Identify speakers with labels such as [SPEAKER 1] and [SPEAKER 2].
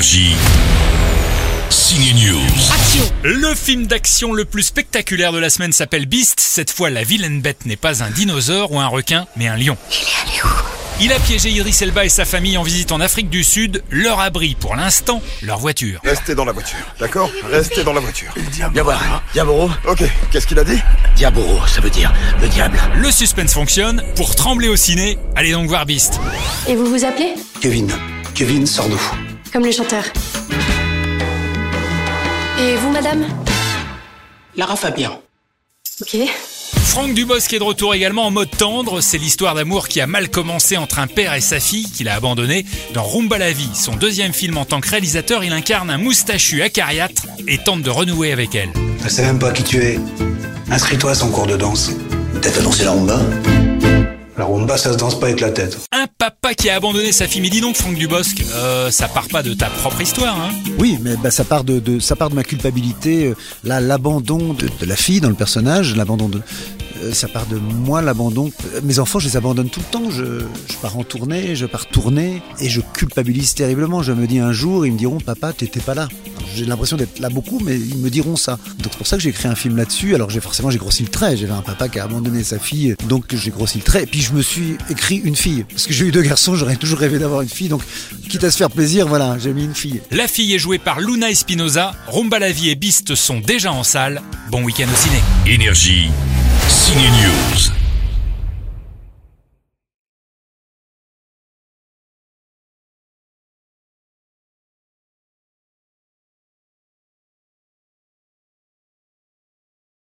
[SPEAKER 1] Énergie. Signe News.
[SPEAKER 2] Le film d'action le plus spectaculaire de la semaine s'appelle Beast. Cette fois, la vilaine bête n'est pas un dinosaure ou un requin, mais un lion. Il a piégé Idris Elba et sa famille en visite en Afrique du Sud. Leur abri, pour l'instant, leur voiture.
[SPEAKER 3] Restez dans la voiture, d'accord? Restez dans la voiture.
[SPEAKER 4] Viens voir. Diaboro
[SPEAKER 3] Ok, qu'est-ce qu'il a dit?
[SPEAKER 4] Diaboro, ça veut dire le diable.
[SPEAKER 2] Le suspense fonctionne. Pour trembler au ciné, allez donc voir Beast.
[SPEAKER 5] Et vous vous appelez?
[SPEAKER 6] Kevin. Kevin Sardou.
[SPEAKER 5] Comme le chanteur. Et vous, madame
[SPEAKER 6] Lara Fabien.
[SPEAKER 5] Ok.
[SPEAKER 2] Franck Dubosc est de retour également en mode tendre. C'est l'histoire d'amour qui a mal commencé entre un père et sa fille qu'il a abandonné. Dans Rumba la vie, son deuxième film en tant que réalisateur, il incarne un moustachu acariâtre et tente de renouer avec elle.
[SPEAKER 6] Je sais même pas qui tu es. Inscris-toi à son cours de danse.
[SPEAKER 4] T'as fait danser la rumba?
[SPEAKER 6] La rumba, ça se danse pas avec la tête.
[SPEAKER 2] Un papa qui a abandonné sa fille. Mais dis donc, Franck Dubosc, euh, ça part pas de ta propre histoire, hein
[SPEAKER 7] Oui, mais bah, ça part de, de- ça part de ma culpabilité, euh, là, l'abandon de, de la fille dans le personnage, l'abandon de, ça part de moi, l'abandon. Euh, Mes enfants, je les abandonne tout le temps. Je, je pars en tournée, je pars tourner et je culpabilise terriblement. Je me dis un jour, ils me diront, papa, t'étais pas là. J'ai l'impression d'être là beaucoup, mais ils me diront ça. Donc c'est pour ça que j'ai écrit un film là-dessus. Alors j'ai forcément j'ai grossi le trait. J'avais un papa qui a abandonné sa fille, donc j'ai grossi le trait. Et puis je me suis écrit une fille parce que j'ai eu deux garçons. J'aurais toujours rêvé d'avoir une fille. Donc quitte à se faire plaisir, voilà, j'ai mis une fille.
[SPEAKER 2] La fille est jouée par Luna Espinosa. Rumba la vie et Beast sont déjà en salle. Bon week-end au ciné.
[SPEAKER 1] Énergie. Signe News.